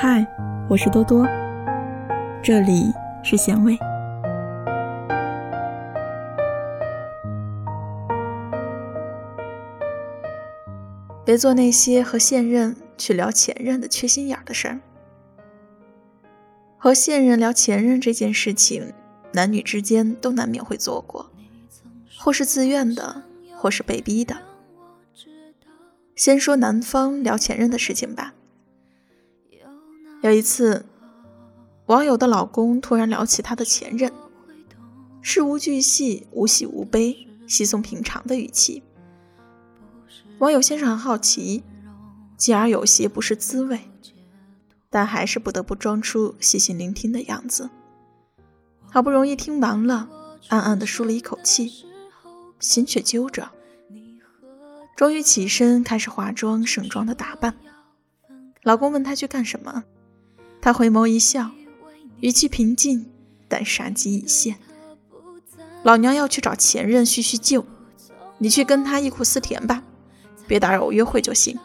嗨，我是多多，这里是咸味。别做那些和现任去聊前任的缺心眼的事儿。和现任聊前任这件事情，男女之间都难免会做过，或是自愿的，或是被逼的。先说男方聊前任的事情吧。有一次，网友的老公突然聊起他的前任，事无巨细、无喜无悲、稀松平常的语气。网友先是很好奇，继而有些不是滋味，但还是不得不装出细心聆听的样子。好不容易听完了，暗暗的舒了一口气，心却揪着。终于起身开始化妆，盛装的打扮。老公问他去干什么？他回眸一笑，语气平静，但杀机已现。老娘要去找前任叙叙旧，你去跟他忆苦思甜吧，别打扰我约会就行。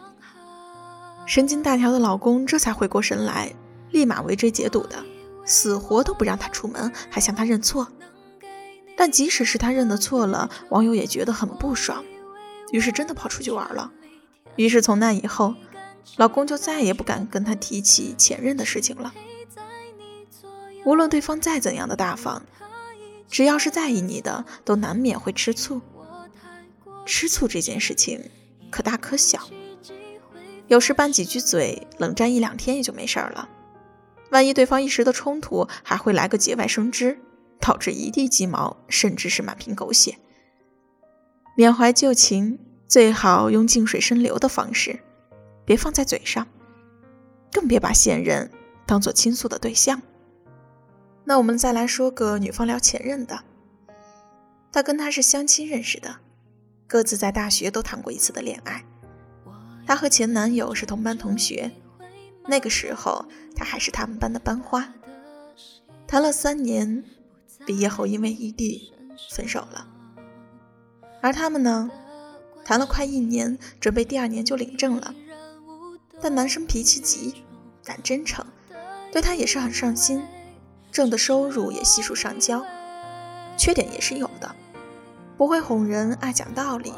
神经大条的老公这才回过神来，立马围追截堵的，死活都不让他出门，还向他认错。但即使是他认的错了，网友也觉得很不爽，于是真的跑出去玩了。于是从那以后。老公就再也不敢跟他提起前任的事情了。无论对方再怎样的大方，只要是在意你的，都难免会吃醋。吃醋这件事情可大可小，有时拌几句嘴，冷战一两天也就没事儿了。万一对方一时的冲突，还会来个节外生枝，导致一地鸡毛，甚至是满屏狗血。缅怀旧情，最好用静水深流的方式。别放在嘴上，更别把现任当做倾诉的对象。那我们再来说个女方聊前任的。她跟他是相亲认识的，各自在大学都谈过一次的恋爱。她和前男友是同班同学，那个时候她还是他们班的班花。谈了三年，毕业后因为异地分手了。而他们呢，谈了快一年，准备第二年就领证了。但男生脾气急，但真诚，对他也是很上心，挣的收入也悉数上交。缺点也是有的，不会哄人，爱讲道理。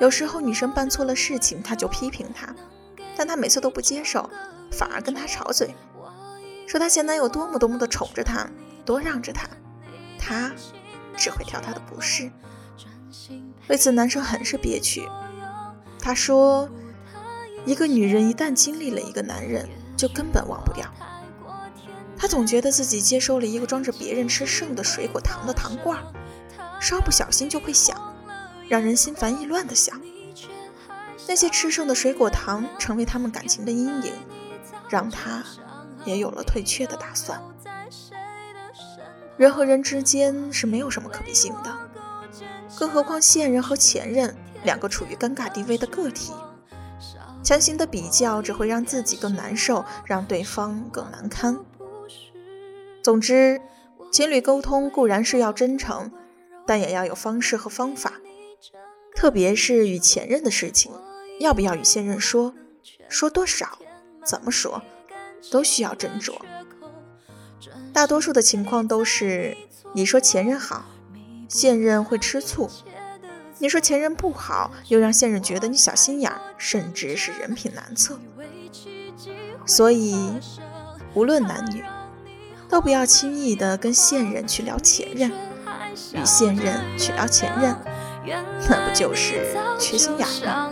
有时候女生办错了事情，他就批评她，但他每次都不接受，反而跟她吵嘴，说她前男友多么多么的宠着她，多让着她，她只会挑她的不是。为此，男生很是憋屈。他说。一个女人一旦经历了一个男人，就根本忘不掉。她总觉得自己接收了一个装着别人吃剩的水果糖的糖罐，稍不小心就会响，让人心烦意乱的响。那些吃剩的水果糖成为他们感情的阴影，让她也有了退却的打算。人和人之间是没有什么可比性的，更何况现任和前任两个处于尴尬地位的个体。强行的比较只会让自己更难受，让对方更难堪。总之，情侣沟通固然是要真诚，但也要有方式和方法。特别是与前任的事情，要不要与现任说，说多少，怎么说，都需要斟酌。大多数的情况都是你说前任好，现任会吃醋。你说前任不好，又让现任觉得你小心眼儿，甚至是人品难测。所以，无论男女，都不要轻易的跟现任去聊前任，与现任去聊前任，那不就是缺心眼吗？